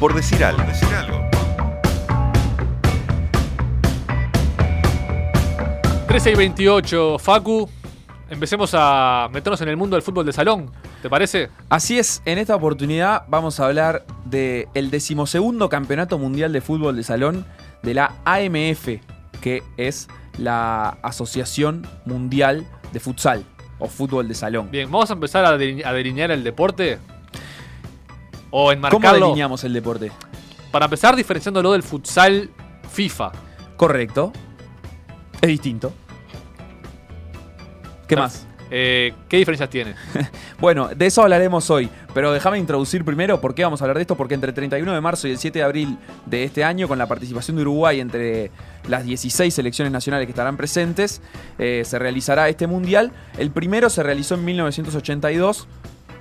por decir algo. Decir algo. 13 y 28, Facu. Empecemos a meternos en el mundo del fútbol de salón, ¿te parece? Así es, en esta oportunidad vamos a hablar del el decimosegundo Campeonato Mundial de Fútbol de Salón de la AMF, que es la Asociación Mundial de Futsal o Fútbol de Salón. Bien, vamos a empezar a, deline- a delinear el deporte. O ¿Cómo delineamos el deporte? Para empezar, diferenciándolo del futsal FIFA. Correcto. Es distinto. ¿Qué más? Eh, ¿Qué diferencias tiene? Bueno, de eso hablaremos hoy, pero déjame introducir primero por qué vamos a hablar de esto, porque entre el 31 de marzo y el 7 de abril de este año, con la participación de Uruguay entre las 16 selecciones nacionales que estarán presentes, eh, se realizará este mundial. El primero se realizó en 1982,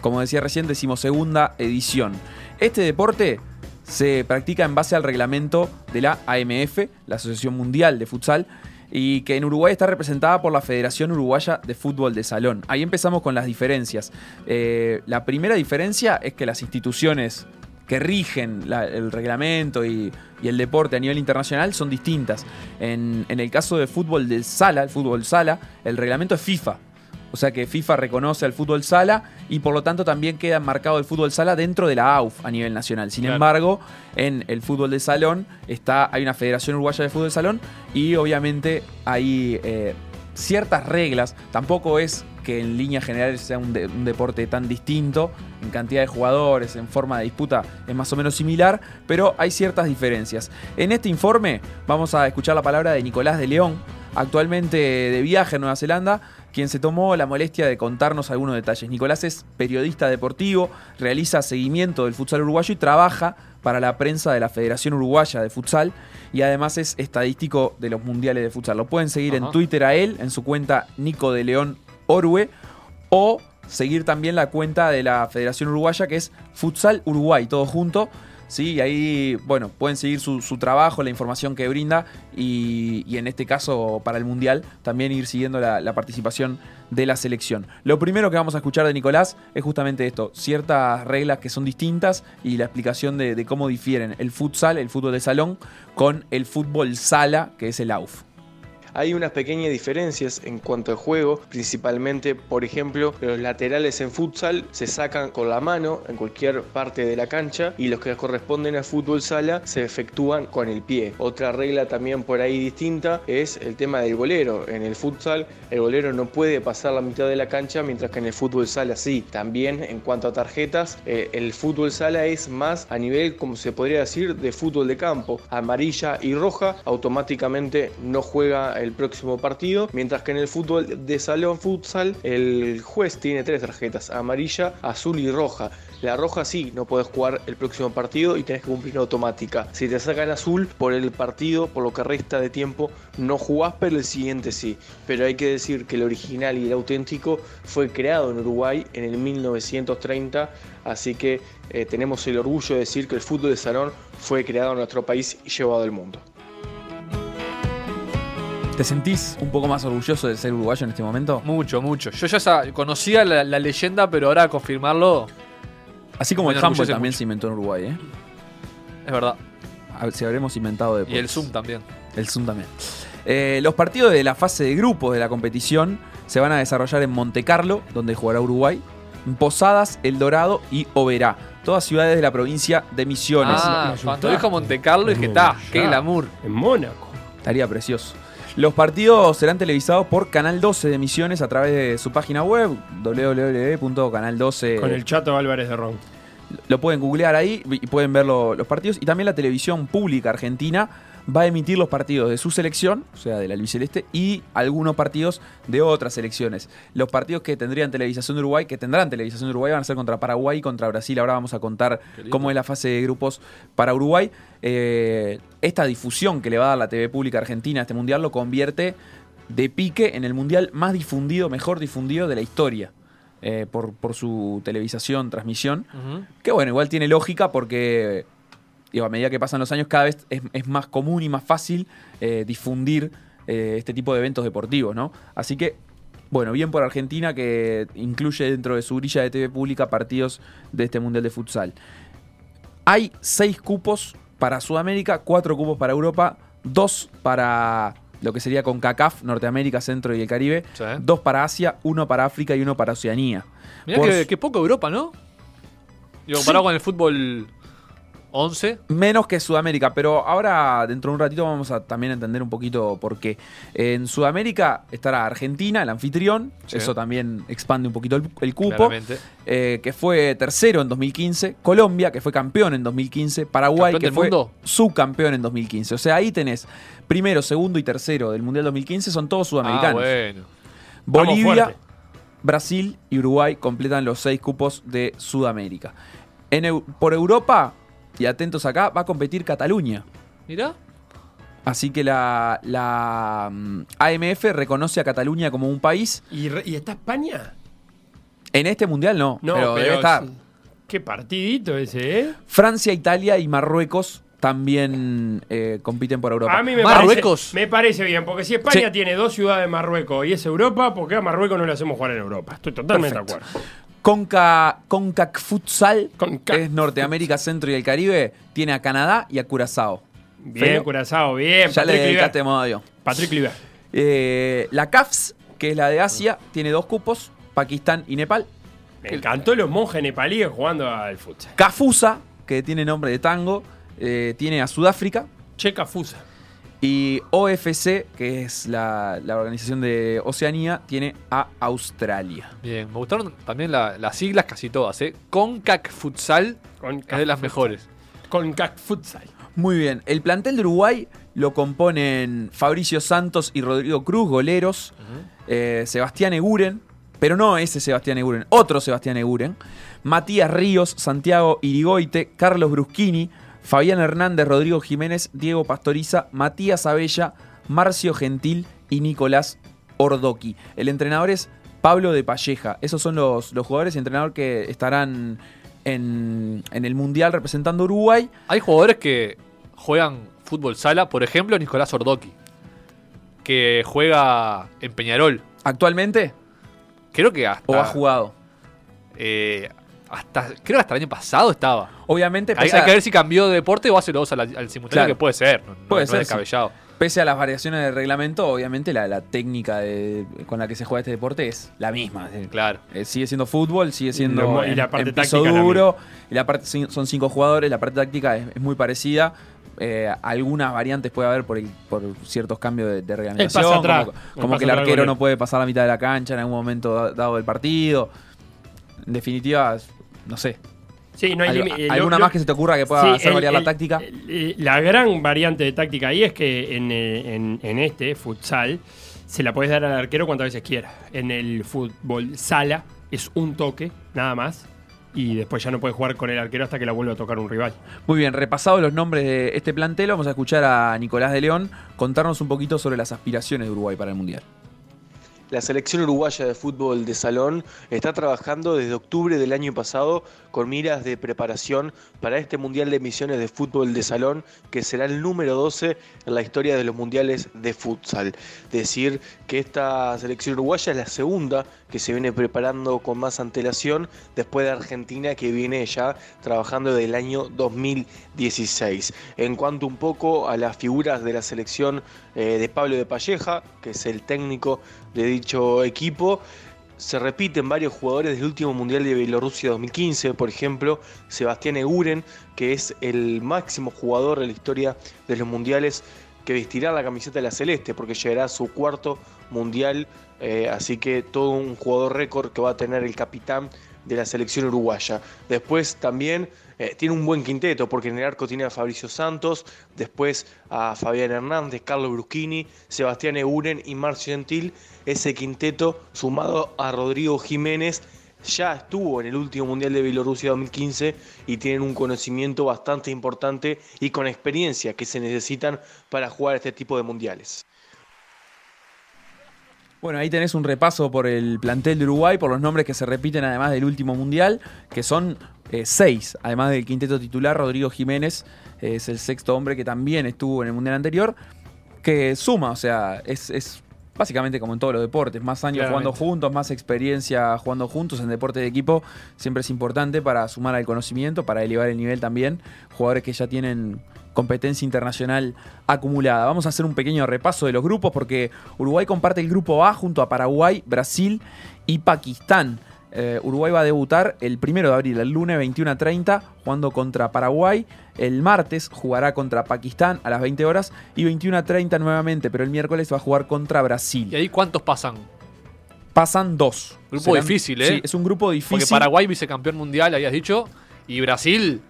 como decía recién, decimosegunda edición. Este deporte se practica en base al reglamento de la AMF, la Asociación Mundial de Futsal, y que en Uruguay está representada por la Federación Uruguaya de Fútbol de Salón. Ahí empezamos con las diferencias. Eh, la primera diferencia es que las instituciones que rigen el reglamento y, y el deporte a nivel internacional son distintas. En, en el caso de fútbol de sala, el fútbol sala, el reglamento es FIFA. O sea que FIFA reconoce al fútbol sala y por lo tanto también queda marcado el fútbol sala dentro de la AUF a nivel nacional. Sin Claro. embargo, en el fútbol de salón está, hay una Federación Uruguaya de Fútbol de Salón y obviamente hay eh, ciertas reglas. Tampoco es que en líneas generales sea un, de- un deporte tan distinto, en cantidad de jugadores, en forma de disputa es más o menos similar, pero hay ciertas diferencias. En este informe vamos a escuchar la palabra de Nicolás de León, actualmente de viaje en Nueva Zelanda, quien se tomó la molestia de contarnos algunos detalles. Nicolás es periodista deportivo, realiza seguimiento del futsal uruguayo y trabaja para la prensa de la Federación Uruguaya de Futsal y además es estadístico de los mundiales de futsal. Lo pueden seguir en. Twitter a él, en su cuenta Nico de León Orue, o seguir también la cuenta de la Federación Uruguaya que es Futsal Uruguay, todo junto. Sí, y ahí, bueno, pueden seguir su, su trabajo, la información que brinda y, en este caso para el Mundial también ir siguiendo la, la participación de la selección. Lo primero que vamos a escuchar de Nicolás es justamente esto, ciertas reglas que son distintas y la explicación de, de cómo difieren el futsal, el fútbol de salón, con el fútbol sala, que es el AUF. Hay unas pequeñas diferencias en cuanto al juego, principalmente, por ejemplo, los laterales en futsal se sacan con la mano en cualquier parte de la cancha y los que corresponden a fútbol sala se efectúan con el pie. Otra regla también por ahí distinta es el tema del golero. En el futsal el golero no puede pasar la mitad de la cancha mientras que en el fútbol sala sí. También en cuanto a tarjetas, eh, el fútbol sala es más a nivel, como se podría decir, de fútbol de campo. Amarilla y roja automáticamente no juega el próximo partido, mientras que en el fútbol de salón futsal el juez tiene tres tarjetas, amarilla, azul y roja. La roja sí, no puedes jugar el próximo partido y tenés que cumplir una automática. Si te sacan azul por el partido, por lo que resta de tiempo, no jugás, pero el siguiente sí. Pero hay que decir que el original y el auténtico fue creado en Uruguay en el 1930, así que eh, tenemos el orgullo de decir que el fútbol de salón fue creado en nuestro país y llevado al mundo. ¿Te sentís un poco más orgulloso de ser uruguayo en este momento? Mucho, mucho. Yo ya sa- conocía la, la leyenda, pero ahora confirmarlo Así como Me el handball enorgullece también mucho. se inventó en Uruguay, ¿eh? es verdad. A ver si habremos inventado Y después. el Zoom también. El Zoom también. Eh, los partidos de la fase de grupos de la competición se van a desarrollar en Monte Carlo, donde jugará Uruguay, en Posadas, El Dorado y Oberá, todas ciudades de la provincia de Misiones. Ah, la cuando Utah. dijo Monte Carlo dije, está, qué glamour. En Mónaco. Estaría precioso. Los partidos serán televisados por Canal 12 de Misiones a través de su página web www.canal12. Con el Chato Álvarez de Ron. Lo pueden googlear ahí y pueden ver lo- los partidos. Y también la televisión pública argentina va a emitir los partidos de su selección, o sea, de la albiceleste, y algunos partidos de otras selecciones. Los partidos que tendrían televisación de Uruguay, que tendrán televisación de Uruguay, van a ser contra Paraguay y contra Brasil. Ahora vamos a contar cómo es la fase de grupos para Uruguay. Eh, esta difusión que le va a dar la TV pública argentina a este mundial lo convierte de pique en el mundial más difundido, mejor difundido de la historia. eh, por, por su televisación, transmisión. Que bueno, igual tiene lógica porque digo, a medida que pasan los años cada vez es, es más común y más fácil eh, difundir eh, este tipo de eventos deportivos, ¿no? Así que, bueno, bien por Argentina que incluye dentro de su grilla de TV pública partidos de este Mundial de Futsal. Hay seis cupos para Sudamérica, cuatro cupos para Europa, dos para lo que sería con CACAF, Norteamérica, Centro y el Caribe, Sí. dos para Asia, uno para África y uno para Oceanía. Mirá que poco Europa, ¿no? Digo, comparado con el fútbol 11. Menos que Sudamérica, pero ahora dentro de un ratito vamos a también entender un poquito por qué. En Sudamérica estará Argentina, el anfitrión, Sí. eso también expande un poquito el, el cupo, eh, que fue tercero en 2015, Colombia, que fue campeón en 2015, Paraguay, ¿Campeón que fue mundo? subcampeón en 2015. O sea, ahí tenés primero, segundo y tercero del Mundial 2015, son todos Ah, sudamericanos. bueno. Bolivia. Brasil y Uruguay completan los seis cupos de Sudamérica. En por Europa, y atentos acá, va a competir Cataluña. Mirá. Así que la, la mm, AMF reconoce a Cataluña como un país. ¿Y, re- y está España? En este mundial no, No, pero, debe estar. sí. Qué partidito ese, ¿eh? Francia, Italia y Marruecos también eh, compiten por Europa. A mí me Marruecos. parece, me parece bien, porque si España Sí. tiene dos ciudades de Marruecos y es Europa, ¿por qué a Marruecos no le hacemos jugar en Europa? Estoy totalmente Perfecto. de acuerdo. Conca, Concac Futsal, Concac es Norteamérica, Centro y el Caribe, tiene a Canadá y a Curazao. Bien. Curazao, bien. Ya le Patrick dedicaste Kluivert. modo Patrick Kluivert. Eh, la CAFS, que es la de Asia, tiene dos cupos, Pakistán y Nepal. Me encantó los monjes nepalíes jugando al futsal. Cafusa, que tiene nombre de tango, eh, tiene a Sudáfrica. Checa Fusa. Y OFC, que es la, la organización de Oceanía, tiene a Australia. Bien, me gustaron también la- las siglas casi todas, ¿eh? Concac Futsal es de las mejores. Con CAC Futsal. Muy bien. El plantel de Uruguay lo componen Fabricio Santos y Rodrigo Cruz, goleros. eh, Sebastián Eguren, pero no ese Sebastián Eguren, otro Sebastián Eguren. Matías Ríos, Santiago Irigoite, Carlos Bruschini, Fabián Hernández, Rodrigo Jiménez, Diego Pastoriza, Matías Abella, Marcio Gentil y Nicolás Ordoqui. El entrenador es Pablo de Palleja. Esos son los, los jugadores y entrenador que estarán en, en el Mundial representando a Uruguay. Hay jugadores que juegan fútbol sala, por ejemplo, Nicolás Ordoqui, que juega en Peñarol. Actualmente, Creo que hasta. o ha jugado. eh, hasta creo que hasta el año pasado estaba. Obviamente, Hay, pese, hay a, que ver si cambió de deporte o hace los dos al, al simultáneo, Claro. que puede ser. No, no- Puede no ser, es sí. descabellado. pese a las variaciones del reglamento, obviamente la, la técnica de- con la que se juega este deporte es la misma. Claro. eh, sigue siendo fútbol, sigue siendo y la parte en piso duro. Y la parte son cinco jugadores, la parte táctica es, es muy parecida. Eh, algunas variantes puede haber por, el- por ciertos cambios de, de reglamentación. atrás, como como que el arquero no puede pasar la mitad de la cancha en algún momento da- dado del partido. En definitiva, no sé. Sí, no hay Algo-. Eh, ¿Alguna lo- más que se te ocurra que pueda Sí, hacer el- variar la táctica? la gran variante de táctica ahí es que en, eh, en- en este, futsal, se la puedes dar al arquero cuantas veces quiera. En el fútbol sala es un toque, nada más. Y después ya no puedes jugar con el arquero hasta que la vuelva a tocar un rival. Muy bien, repasados los nombres de este plantel, vamos a escuchar a Nicolás de León contarnos un poquito sobre las aspiraciones de Uruguay para el Mundial. La selección uruguaya de fútbol de salón está trabajando desde octubre del año pasado con miras de preparación para este Mundial de Misiones de Fútbol de Salón, que será el número 12 en la historia de los Mundiales de Futsal. Decir que esta selección uruguaya es la segunda que se viene preparando con más antelación después de Argentina que viene ya trabajando desde el año 2016. En cuanto un poco a las figuras de la selección eh, de Pablo de Palleja, que es el técnico de dicho equipo, se repiten varios jugadores del último Mundial de Bielorrusia 2015, por ejemplo, Sebastián Eguren, que es el máximo jugador de la historia de los mundiales que vestirá la camiseta de la Celeste, porque llegará a su cuarto mundial, eh, así que todo un jugador récord que va a tener el capitán de la selección uruguaya. Después también eh, tiene un buen quinteto, porque en el arco tiene a Fabricio Santos, después a Fabián Hernández, Carlos Bruschini, Sebastián Eguren y Marcio Gentil. Ese quinteto, sumado a Rodrigo Jiménez, ya estuvo en el último Mundial de Bielorrusia 2015 y tienen un conocimiento bastante importante y con experiencia que se necesitan para jugar este tipo de mundiales. Bueno, ahí tenés un repaso por el plantel de Uruguay, por los nombres que se repiten además del último mundial, que son eh, seis, además del quinteto titular, Rodrigo Jiménez eh, es el sexto hombre que también estuvo en el mundial anterior, que suma, o sea, es, es básicamente como en todos los deportes, más años Claramente. jugando juntos, más experiencia jugando juntos en deporte de equipo, siempre es importante para sumar al conocimiento, para elevar el nivel también, jugadores que ya tienen competencia internacional acumulada. Vamos a hacer un pequeño repaso de los grupos porque Uruguay comparte el grupo A junto a Paraguay, Brasil y Pakistán. Eh, Uruguay va a debutar el primero de abril, el lunes 21 a 30, jugando contra Paraguay. El martes jugará contra Pakistán a las 20 horas y 21 a 30 nuevamente, pero el miércoles va a jugar contra Brasil. ¿Y ahí cuántos pasan? Pasan dos. Grupo difícil, ¿eh? Sí, es un grupo difícil. Porque Paraguay vicecampeón mundial, habías dicho, y Brasil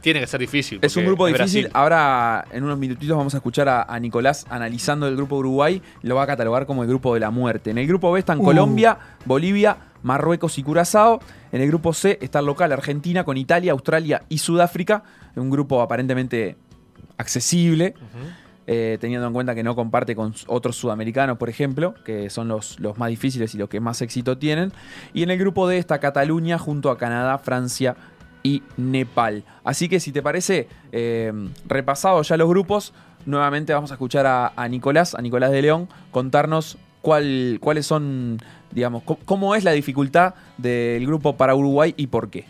tiene que ser difícil. Es un grupo es difícil. Brasil. Ahora, en unos minutitos, vamos a escuchar a, a Nicolás analizando el grupo Uruguay. Lo va a catalogar como el grupo de la muerte. En el grupo B están Uh. Colombia, Bolivia, Marruecos y Curazao. En el grupo C está el local Argentina con Italia, Australia y Sudáfrica. Un grupo aparentemente accesible. eh, teniendo en cuenta que no comparte con otros sudamericanos, por ejemplo, que son los, los más difíciles y los que más éxito tienen. Y en el grupo D está Cataluña junto a Canadá, Francia y Nepal. Así que si te parece, eh, repasados ya los grupos, nuevamente vamos a escuchar a, a Nicolás, a Nicolás de León, contarnos cuál, cuáles son, digamos, cómo es la dificultad del grupo para Uruguay y por qué.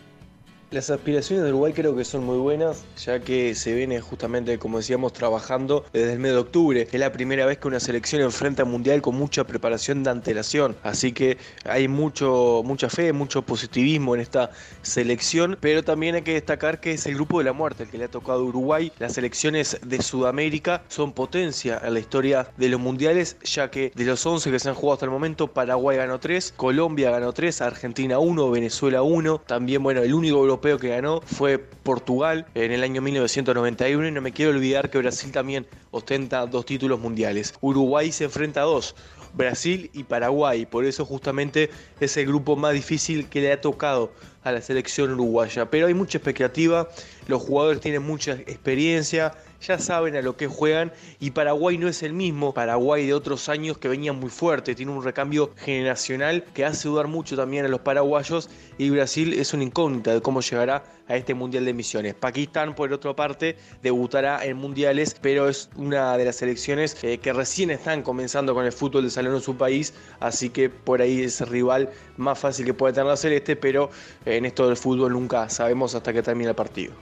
Las aspiraciones de Uruguay creo que son muy buenas, ya que se viene justamente, como decíamos, trabajando desde el mes de octubre. Es la primera vez que una selección enfrenta al Mundial con mucha preparación de antelación. Así que hay mucho, mucha fe, mucho positivismo en esta selección, pero también hay que destacar que es el grupo de la muerte el que le ha tocado a Uruguay. Las selecciones de Sudamérica son potencia en la historia de los mundiales, ya que de los 11 que se han jugado hasta el momento, Paraguay ganó 3, Colombia ganó 3, Argentina 1, Venezuela 1. También, bueno, el único europeo que ganó fue Portugal en el año 1991 y no me quiero olvidar que Brasil también ostenta dos títulos mundiales. Uruguay se enfrenta a dos. Brasil y Paraguay, por eso justamente es el grupo más difícil que le ha tocado a la selección uruguaya. Pero hay mucha expectativa, los jugadores tienen mucha experiencia, ya saben a lo que juegan y Paraguay no es el mismo Paraguay de otros años que venía muy fuerte, tiene un recambio generacional que hace dudar mucho también a los paraguayos y Brasil es una incógnita de cómo llegará a este Mundial de Misiones. Pakistán, por otra parte, debutará en mundiales, pero es una de las selecciones eh, que recién están comenzando con el fútbol de salón en su país, así que por ahí es el rival más fácil que puede tener la Celeste, pero eh, en esto del fútbol nunca sabemos hasta que termine el partido.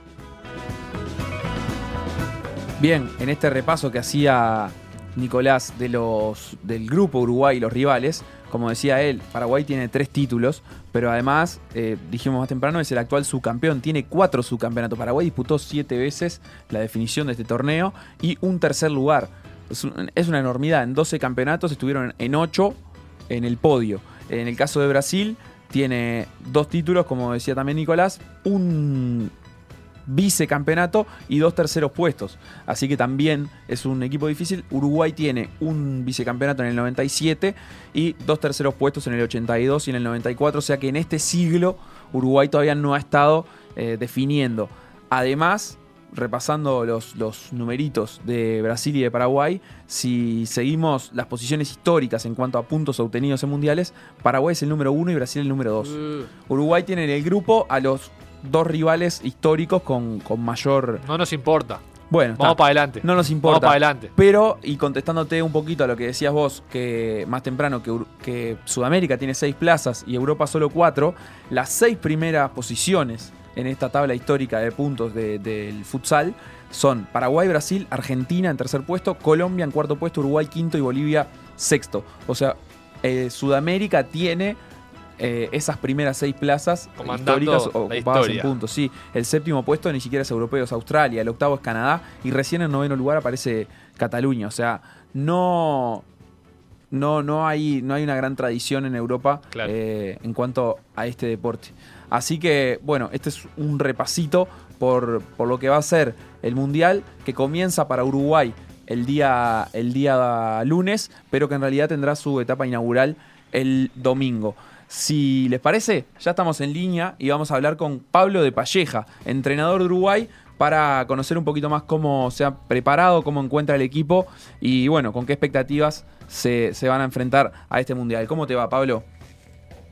Bien, en este repaso que hacía Nicolás de los, del grupo Uruguay y los rivales, como decía él, Paraguay tiene tres títulos, pero además, eh, dijimos más temprano, es el actual subcampeón, tiene cuatro subcampeonatos. Paraguay disputó siete veces la definición de este torneo y un tercer lugar. Es, un- es una enormidad, en 12 campeonatos estuvieron en 8 en el podio. En el caso de Brasil, tiene dos títulos, como decía también Nicolás, un vicecampeonato y dos terceros puestos. Así que también es un equipo difícil. Uruguay tiene un vicecampeonato en el 97 y dos terceros puestos en el 82 y en el 94. O sea que en este siglo Uruguay todavía no ha estado eh, definiendo. Además, repasando los, los numeritos de Brasil y de Paraguay, si seguimos las posiciones históricas en cuanto a puntos obtenidos en mundiales, Paraguay es el número uno y Brasil el número dos. Uh, Uruguay tiene en el grupo a los dos rivales históricos con, con mayor. no nos importa. Bueno, Vamos para adelante. no nos Vamos importa. para adelante. Pero, y contestándote un poquito a lo que decías vos, que más temprano que, que Sudamérica tiene seis plazas y Europa solo cuatro, las seis primeras posiciones en esta tabla histórica de puntos de- del futsal son Paraguay, Brasil, Argentina en tercer puesto, Colombia en cuarto puesto, Uruguay quinto y Bolivia sexto. O sea, eh, Sudamérica tiene eh, esas primeras seis plazas Comandando históricas ocupadas en puntos. Sí, el séptimo puesto ni siquiera es europeo, es Australia, el octavo es Canadá y recién en noveno lugar aparece Cataluña. O sea, no, no, no, hay, no hay una gran tradición en Europa Claro. eh, en cuanto a este deporte. Así que, bueno, este es un repasito por, por lo que va a ser el Mundial que comienza para Uruguay el día, el día lunes, pero que en realidad tendrá su etapa inaugural el domingo. Si les parece, ya estamos en línea y vamos a hablar con Pablo de Palleja, entrenador de Uruguay, para conocer un poquito más cómo se ha preparado, cómo encuentra el equipo y bueno, con qué expectativas se, se van a enfrentar a este mundial. ¿Cómo te va, Pablo?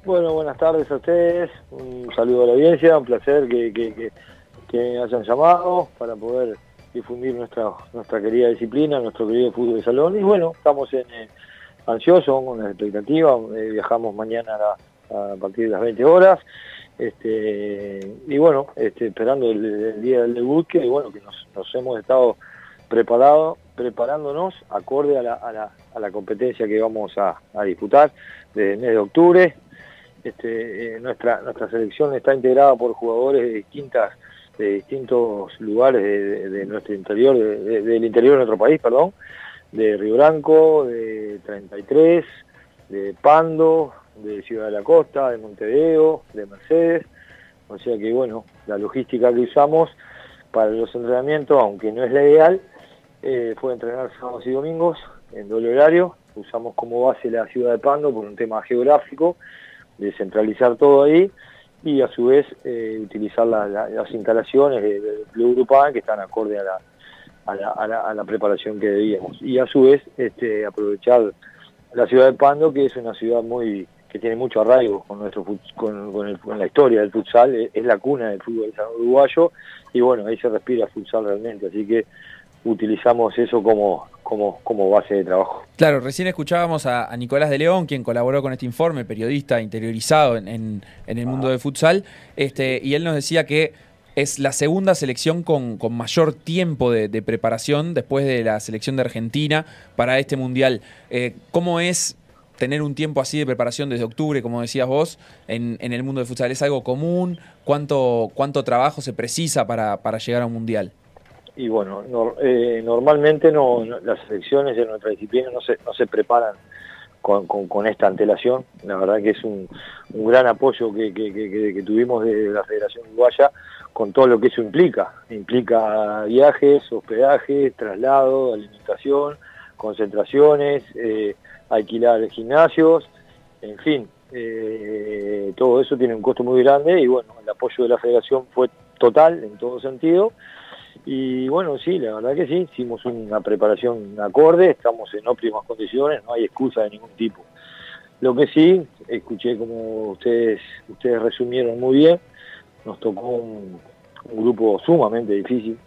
Bueno, buenas tardes a ustedes, un saludo a la audiencia, un placer que, que, que, que hayan llamado para poder difundir nuestra nuestra querida disciplina, nuestro querido fútbol de salón y bueno, estamos en, ansiosos, con una expectativa, eh, viajamos mañana a, partir de las 20 horas, este, y bueno, este, esperando el, día del debut, que bueno, que nos, hemos estado preparado, preparándonos acorde a la, a la, a la competencia que vamos a, disputar desde el mes de octubre. Este, eh, nuestra, selección está integrada por jugadores de distintas de distintos lugares de, nuestro interior, de, del interior de nuestro país, perdón, de Río Branco, de 33, de Pando, de Ciudad de la Costa, de Montevideo, de Mercedes. O sea que bueno, la logística que usamos para los entrenamientos, aunque no es la ideal, eh, fue entrenar sábados y domingos en doble horario. Usamos como base la ciudad de Pando por un tema geográfico, de centralizar todo ahí y a su vez eh, utilizar la, la, las instalaciones del de que están acorde a la, a la, a, la, a la, preparación que debíamos. Y a su vez este, aprovechar la ciudad de Pando, que es una ciudad muy que tiene mucho arraigo con nuestro con, con, el, con la historia del futsal, es, es, la cuna del fútbol uruguayo, y bueno, ahí se respira futsal realmente, así que utilizamos eso como, como, como base de trabajo. Claro, recién escuchábamos a, a, Nicolás de León, quien colaboró con este informe, periodista interiorizado en, en, en el mundo ah. del futsal, este, y él nos decía que es la segunda selección con, mayor tiempo de, preparación después de la selección de Argentina para este mundial. Eh, ¿Cómo es tener un tiempo así de preparación desde octubre, como decías vos, en, el mundo del futsal? ¿Es algo común? ¿Cuánto, cuánto trabajo se precisa para, llegar a un mundial? y bueno, no, eh, normalmente no, las selecciones de nuestra disciplina no se, no se preparan con, esta antelación. La verdad que es un, gran apoyo que, que, tuvimos de la Federación Uruguaya con todo lo que eso implica. Implica viajes, hospedaje, traslado, alimentación, concentraciones, eh, alquilar gimnasios, en fin, eh, todo eso tiene un costo muy grande y bueno, el apoyo de la Federación fue total en todo sentido y bueno, sí, la verdad que sí, hicimos una preparación acorde, estamos en óptimas condiciones, no hay excusa de ningún tipo. Lo que sí, escuché como ustedes, ustedes resumieron muy bien, nos tocó un, un grupo sumamente difícil,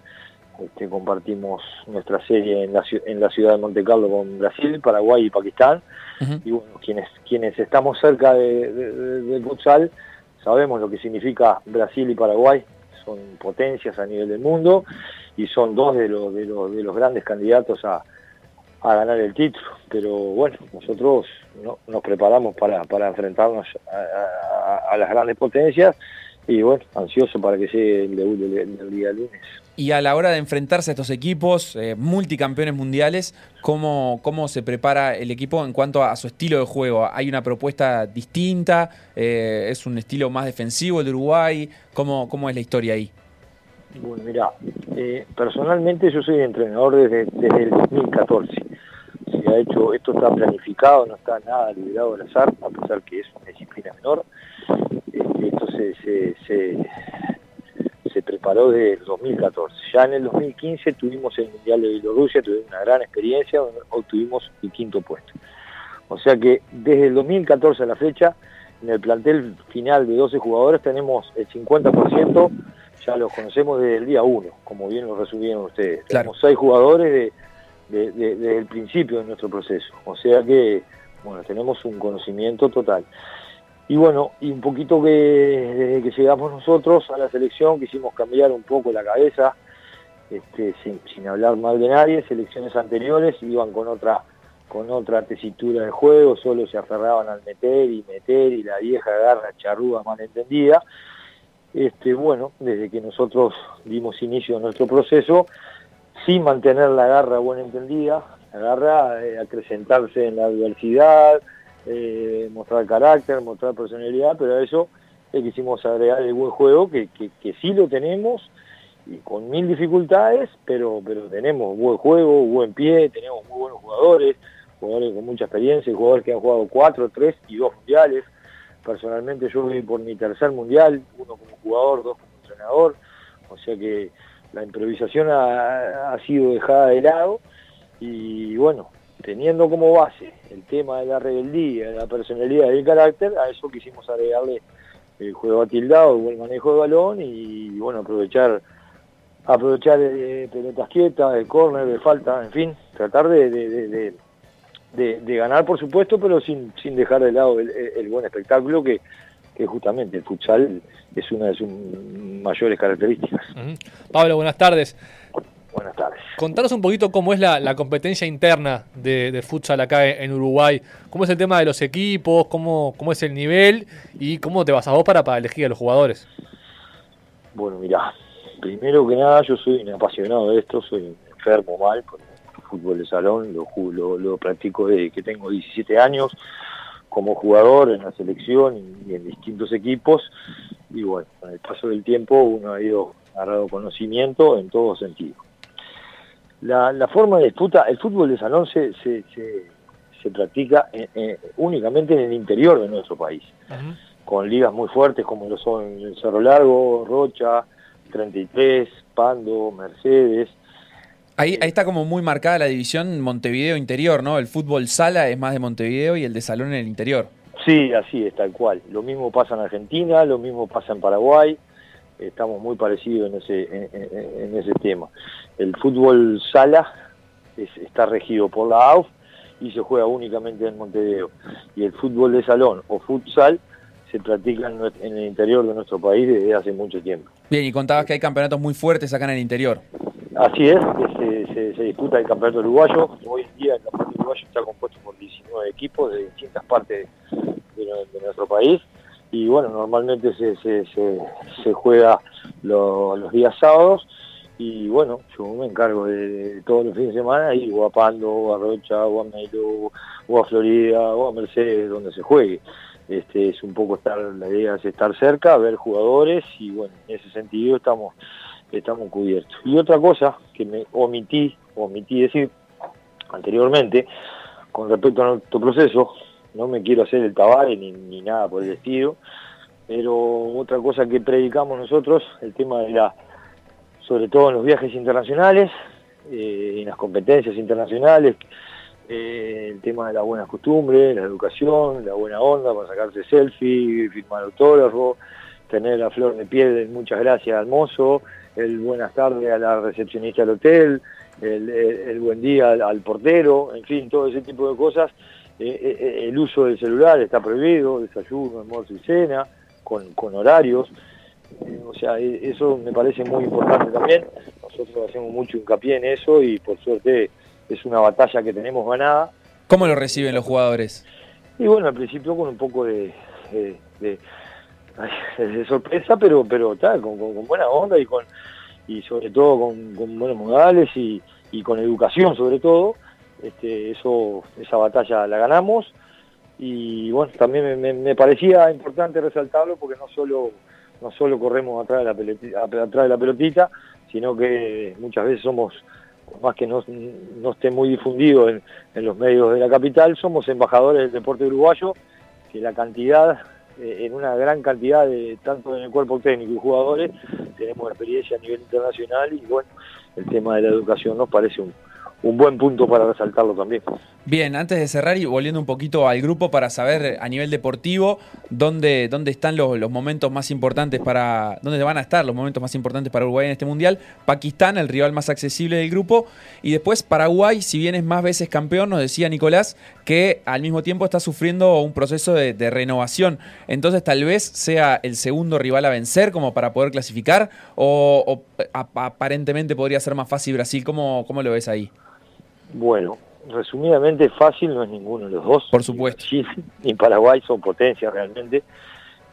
este, compartimos nuestra serie en la, en la ciudad de Monte Carlo con Brasil, Paraguay y Pakistán, uh -huh. y bueno, quienes, quienes estamos cerca de, de, de, del futsal sabemos lo que significa Brasil y Paraguay, son potencias a nivel del mundo y son dos de los, de los, de los grandes candidatos a, a ganar el título. Pero bueno, nosotros no, nos preparamos para, para enfrentarnos a, a, a, las grandes potencias y bueno, ansioso para que llegue el debut del, del día lunes. Y a la hora de enfrentarse a estos equipos, eh, multicampeones mundiales, ¿cómo, ¿cómo se prepara el equipo en cuanto a, su estilo de juego? ¿Hay una propuesta distinta? Eh, ¿Es un estilo más defensivo el de Uruguay? ¿Cómo, cómo es la historia ahí? Bueno, mira, eh, personalmente yo soy entrenador desde, desde el 2014. Se ha hecho, esto está planificado, no está nada liberado al azar, a pesar que es una disciplina menor. Esto se, se, se se preparó desde el 2014. Ya en el 2015 tuvimos el Mundial de Bielorrusia, tuvimos una gran experiencia, obtuvimos el quinto puesto. O sea que desde el 2014 a la fecha, en el plantel final de 12 jugadores tenemos el 50%, ya los conocemos desde el día 1, como bien lo resumieron ustedes. Claro. Tenemos 6 jugadores de, de, de, desde el principio de nuestro proceso. O sea que, bueno, tenemos un conocimiento total. Y bueno, y un poquito que desde que llegamos nosotros a la selección quisimos cambiar un poco la cabeza, este, sin, hablar mal de nadie, selecciones anteriores iban con otra con otra tesitura de juego, solo se aferraban al meter y meter y la vieja garra charruda mal entendida. Este, bueno, desde que nosotros dimos inicio a nuestro proceso, sin mantener la garra buena entendida, la garra eh, acrecentarse en la adversidad, eh, mostrar carácter, mostrar personalidad, pero a eso eh, quisimos agregar el buen juego, que, que, sí lo tenemos, y con mil dificultades, pero, pero tenemos buen juego, buen pie, tenemos muy buenos jugadores, jugadores con mucha experiencia, jugadores que han jugado cuatro, tres y dos mundiales. Personalmente yo voy por mi tercer mundial, uno como jugador, dos como entrenador, o sea que la improvisación ha sido dejada de lado y bueno, teniendo como base el tema de la rebeldía, de la personalidad y el carácter, a eso quisimos agregarle el juego atildado, el buen manejo de balón y bueno, aprovechar aprovechar eh, pelotas quietas, el córner, de falta, en fin, tratar de, de, de, ganar, por supuesto, pero sin, sin dejar de lado el, buen espectáculo que, que justamente el futsal es una de sus mayores características. Pablo, buenas tardes. Buenas tardes. Contanos un poquito cómo es la, la competencia interna de, de futsal acá en Uruguay. ¿Cómo es el tema de los equipos? ¿Cómo, cómo es el nivel? ¿Y cómo te vas a vos para, para elegir a los jugadores? Bueno, mirá, primero que nada yo soy un apasionado de esto, soy enfermo mal con el fútbol de salón, lo, lo, lo practico desde que tengo 17 años como jugador en la selección y, y en distintos equipos y bueno, con el paso del tiempo uno ha ido agarrado conocimiento en todo sentido. La, la forma de disputa, el fútbol de salón se, se, se, se practica en- en- únicamente en el interior de nuestro país con ligas muy fuertes como lo son el Cerro Largo, Rocha, 33, Pando, Mercedes. Ahí, ahí está como muy marcada la división Montevideo interior, ¿no? El fútbol sala es más de Montevideo y el de salón en el interior. Sí, así es, tal cual. Lo mismo pasa en Argentina, lo mismo pasa en Paraguay. Estamos muy parecidos en ese, en, en- en ese tema. El fútbol sala es- está regido por la AUF y se juega únicamente en Montevideo. Y el fútbol de salón o futsal se practica en, el interior de nuestro país desde hace mucho tiempo. Bien, y contabas que hay campeonatos muy fuertes acá en el interior. Así es, se, se- se disputa el campeonato uruguayo. Hoy en día el campeonato uruguayo está compuesto por 19 equipos de distintas partes de, de- de nuestro país. Y bueno, normalmente se, se, se, juega lo- los días sábados. Y bueno, yo me encargo de, de todos los fines de semana ir o a Pando, o a Rocha, o a Melo, o a Florida, o a Mercedes, donde se juegue. Este, es un poco estar, la idea es estar cerca, ver jugadores y bueno, en ese sentido estamos estamos cubiertos. Y otra cosa que me omití, omití decir anteriormente, con respecto a nuestro proceso, no me quiero hacer el tabare ni, ni nada por el estilo, pero otra cosa que predicamos nosotros, el tema de la, sobre todo en los viajes internacionales, eh, en las competencias internacionales, eh, el tema de las buenas costumbres, la educación, la buena onda para sacarse selfie, firmar autógrafo, tener la flor de piel, muchas gracias al mozo, el buenas tardes a la recepcionista del hotel, el, buen día al portero, en fin, todo ese tipo de cosas. Eh, eh, el uso del celular está prohibido, desayuno, almuerzo y cena, con, con horarios. Eh, o sea, eh, eso me parece muy importante también. Nosotros hacemos mucho hincapié en eso y por suerte es una batalla que tenemos ganada. ¿Cómo lo reciben los jugadores? Y bueno, al principio con un poco de, de, de- ay, de sorpresa, pero pero tal, con, con- con buena onda y con y sobre todo con, con buenos modales y, y con educación sobre todo. Este, eso esa batalla la ganamos. Y bueno, también me, parecía importante resaltarlo porque no solo no solo corremos atrás de la pelotita, sino que muchas veces somos más que no, no esté muy difundido en, en los medios de la capital, somos embajadores del deporte uruguayo, que la cantidad, eh, en una gran cantidad de, tanto en el cuerpo técnico y jugadores, tenemos experiencia a nivel internacional y bueno, el tema de la educación nos parece un, un buen punto para resaltarlo también. Bien, antes de cerrar y volviendo un poquito al grupo para saber a nivel deportivo dónde, dónde están los, los momentos más importantes para. dónde van a estar los momentos más importantes para Uruguay en este mundial. Pakistán, el rival más accesible del grupo. Y después Paraguay, si bien es más veces campeón, nos decía Nicolás, que al mismo tiempo está sufriendo un proceso de, renovación. Entonces tal vez sea el segundo rival a vencer como para poder clasificar. O, o ap- aparentemente podría ser más fácil Brasil. ¿Cómo, cómo lo ves ahí? Bueno, resumidamente fácil no es ninguno de los dos. Por supuesto. Brasil ni Paraguay son potencias realmente.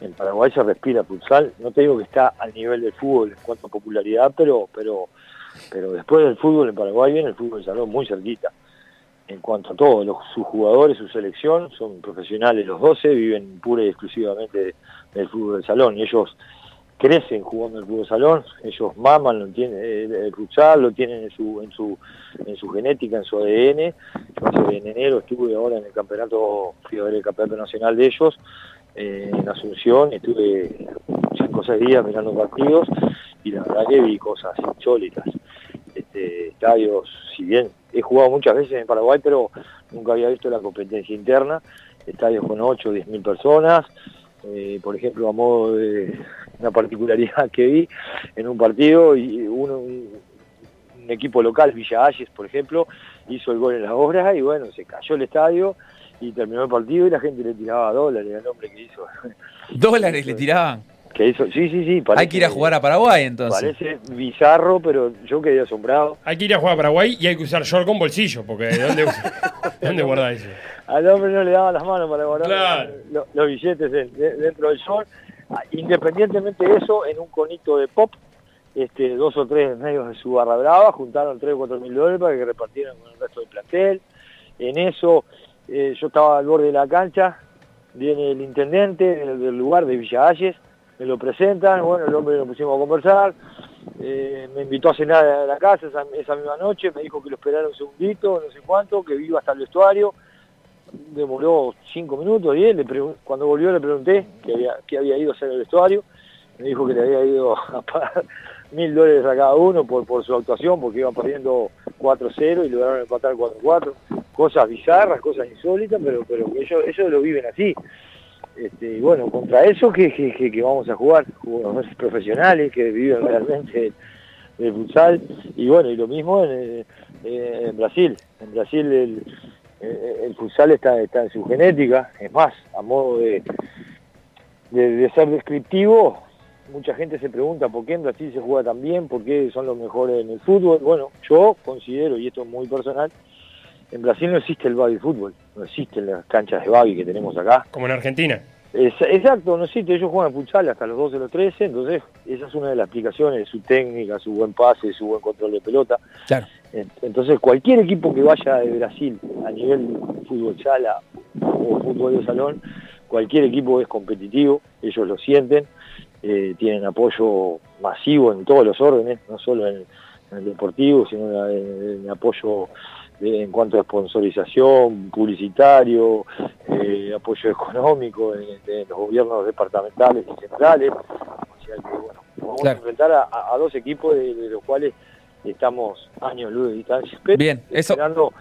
En Paraguay se respira futsal. No te digo que está al nivel del fútbol en cuanto a popularidad, pero, pero, pero después del fútbol en Paraguay viene el fútbol de salón muy cerquita. En cuanto a todo, los, sus jugadores, su selección, son profesionales los 12, viven pura y exclusivamente del fútbol de salón y ellos crecen jugando el fútbol salón, ellos maman, lo tienen, el, el futsal, lo tienen en su, en su, en su genética, en su ADN. En enero estuve ahora en el campeonato, fui a ver el campeonato nacional de ellos, eh, en Asunción, estuve cinco o seis días mirando partidos y la verdad que vi cosas insólitas. Este, estadios, si bien he jugado muchas veces en Paraguay, pero nunca había visto la competencia interna, estadios con 8 o 10 mil personas, eh, por ejemplo, a modo de una particularidad que vi en un partido y uno, un, un equipo local, Villa Ayes, por ejemplo, hizo el gol en la hora y bueno, se cayó el estadio y terminó el partido y la gente le tiraba dólares al hombre que hizo. ¿Dólares le tiraban? Que hizo, sí, sí, sí. Hay que ir a jugar a Paraguay entonces. Parece bizarro, pero yo quedé asombrado. Hay que ir a jugar a Paraguay y hay que usar short con bolsillo, porque ¿dónde, ¿dónde guardás eso? Al hombre no le daban las manos para guardar Claro. los, los billetes en- de- dentro del short. Ah, Independientemente de eso, en un conito de pop, este, dos o tres medios de su barra brava juntaron tres o cuatro mil dólares para que repartieran con el resto del plantel. En eso, eh, yo estaba al borde de la cancha, viene el intendente del, del lugar de Villa Ayes, me lo presentan, bueno, el hombre lo pusimos a conversar, eh, me invitó a cenar a la casa esa, esa misma noche, me dijo que lo esperara un segundito, no sé cuánto, que iba hasta el vestuario, demoró cinco minutos, diez, le pregun- cuando volvió le pregunté que había, que había ido a hacer el vestuario, me dijo que le había ido a pagar mil dólares a cada uno por, su actuación, porque iban perdiendo 4-0 y lograron empatar 4-4, cosas bizarras, cosas insólitas, pero, pero ellos, lo viven así. Este, y bueno, contra eso que, vamos a jugar, jugadores profesionales que viven realmente del futsal, y bueno, y lo mismo en, eh, en Brasil, en Brasil el, eh, el futsal está, está en su genética, es más, a modo de, de, de ser descriptivo, mucha gente se pregunta por qué en Brasil se juega tan bien, por qué son los mejores en el fútbol. Bueno, yo considero, y esto es muy personal, en Brasil no existe el baby fútbol, no existen las canchas de baby que tenemos acá. Como en Argentina. Es- exacto, no existe, ellos juegan futsal hasta los 12 los 13, entonces esa es una de las aplicaciones de su técnica, su buen pase, su buen control de pelota. Claro. En- Entonces, cualquier equipo que vaya de Brasil a nivel fútbol sala o fútbol de salón, cualquier equipo es competitivo, ellos lo sienten, eh, tienen apoyo masivo en todos los órdenes, no solo en, en el deportivo, sino en, en apoyo de- en cuanto a sponsorización, publicitario, eh, apoyo económico en, en los gobiernos departamentales y centrales. O sea que, bueno, vamos Claro. a enfrentar a, a- a dos equipos de, de los cuales estamos años luz de distancia. Bien, eso- Esperando,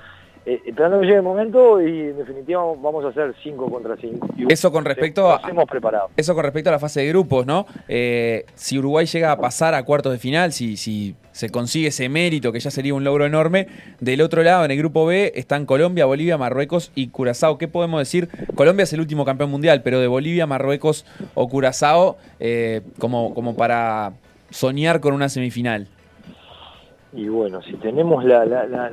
eh, esperando que llegue el momento y en definitiva vamos a hacer 5 contra 5. Eso con respecto a- hemos preparado. Eso con respecto a la fase de grupos, ¿no? Eh, si Uruguay llega a pasar a cuartos de final, si, si se consigue ese mérito, que ya sería un logro enorme, del otro lado, en el grupo B, están Colombia, Bolivia, Marruecos y Curazao. ¿Qué podemos decir? Colombia es el último campeón mundial, pero de Bolivia, Marruecos o Curazao, eh, como, como para soñar con una semifinal. Y bueno, si tenemos la, la, la,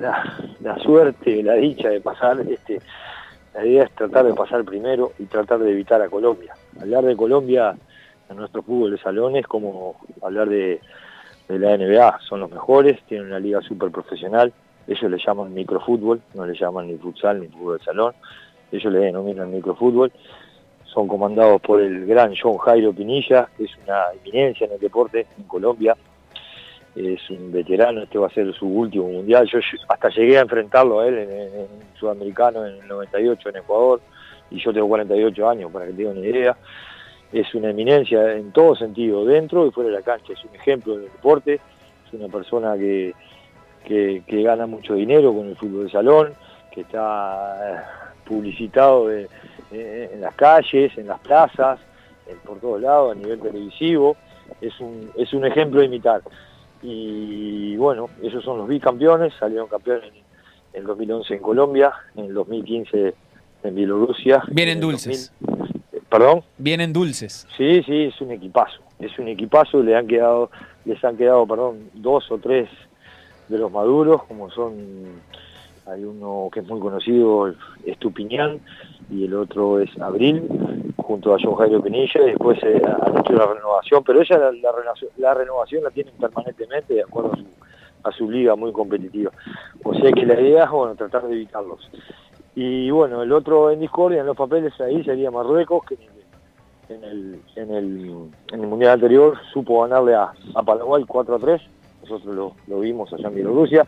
la, suerte, la dicha de pasar, este, la idea es tratar de pasar primero y tratar de evitar a Colombia. Hablar de Colombia en nuestro fútbol de salón es como hablar de, de la NBA, son los mejores, tienen una liga súper profesional, ellos le llaman microfútbol, no le llaman ni futsal ni fútbol de salón, ellos le denominan microfútbol, son comandados por el gran John Jairo Pinilla, que es una eminencia en el deporte en Colombia, es un veterano, este va a ser su último mundial. Yo hasta llegué a enfrentarlo a él en, en- Sudamericano en el 98 en Ecuador, y yo tengo 48 años, para que tengan una idea. Es una eminencia en todo sentido, dentro y fuera de la cancha. Es un ejemplo del deporte, es una persona que, que, gana mucho dinero con el fútbol de salón, que está eh, publicitado eh, en las calles, en las plazas, por todos lados, a nivel televisivo. Es un, es un ejemplo a imitar y bueno, ellos son los bicampeones, salieron campeones en el 2011 en Colombia, en el 2015 en Bielorrusia. Vienen dulces. 2000 eh, ¿Perdón? Vienen dulces. Sí, sí, es un equipazo, es un equipazo, le han quedado, les han quedado, perdón, dos o tres de los maduros, como son, hay uno que es muy conocido, Estupiñán, y el otro es Abril, junto a John Jairo Pinilla, y después eh, han hecho la renovación, pero ella la, renovación, la renovación tienen permanentemente de acuerdo a su, a su liga muy competitiva. O sea que la idea es, bueno, tratar de evitarlos. Y bueno, el otro en discordia, en los papeles ahí sería Marruecos, que en el, en el, en el mundial anterior supo ganarle a, a Paraguay 4 a 3, nosotros lo, lo vimos allá en Bielorrusia,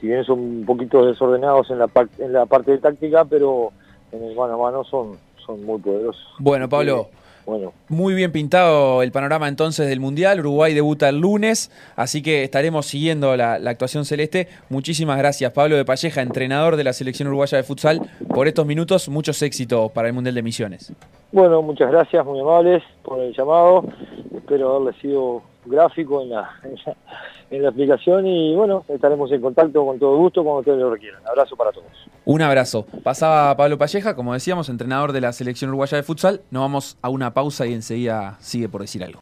si bien son un poquito desordenados en la, en la parte de táctica, pero en el mano a mano son, son muy poderosos. Bueno, Pablo. Eh, bueno, Muy bien pintado el panorama entonces del Mundial. Uruguay debuta el lunes, así que estaremos siguiendo la, la actuación celeste. Muchísimas gracias, Pablo de Palleja, entrenador de la selección uruguaya de futsal, por estos minutos. Muchos éxitos para el Mundial de Misiones. Bueno, muchas gracias, muy amables por el llamado. Espero haberle sido gráfico en la, en la, en y bueno, estaremos en contacto con todo gusto cuando ustedes lo requieran. Abrazo para todos. Un abrazo. Pasaba Pablo Palleja, como decíamos, entrenador de la selección uruguaya de futsal. Nos vamos a una pausa y enseguida sigue por decir algo.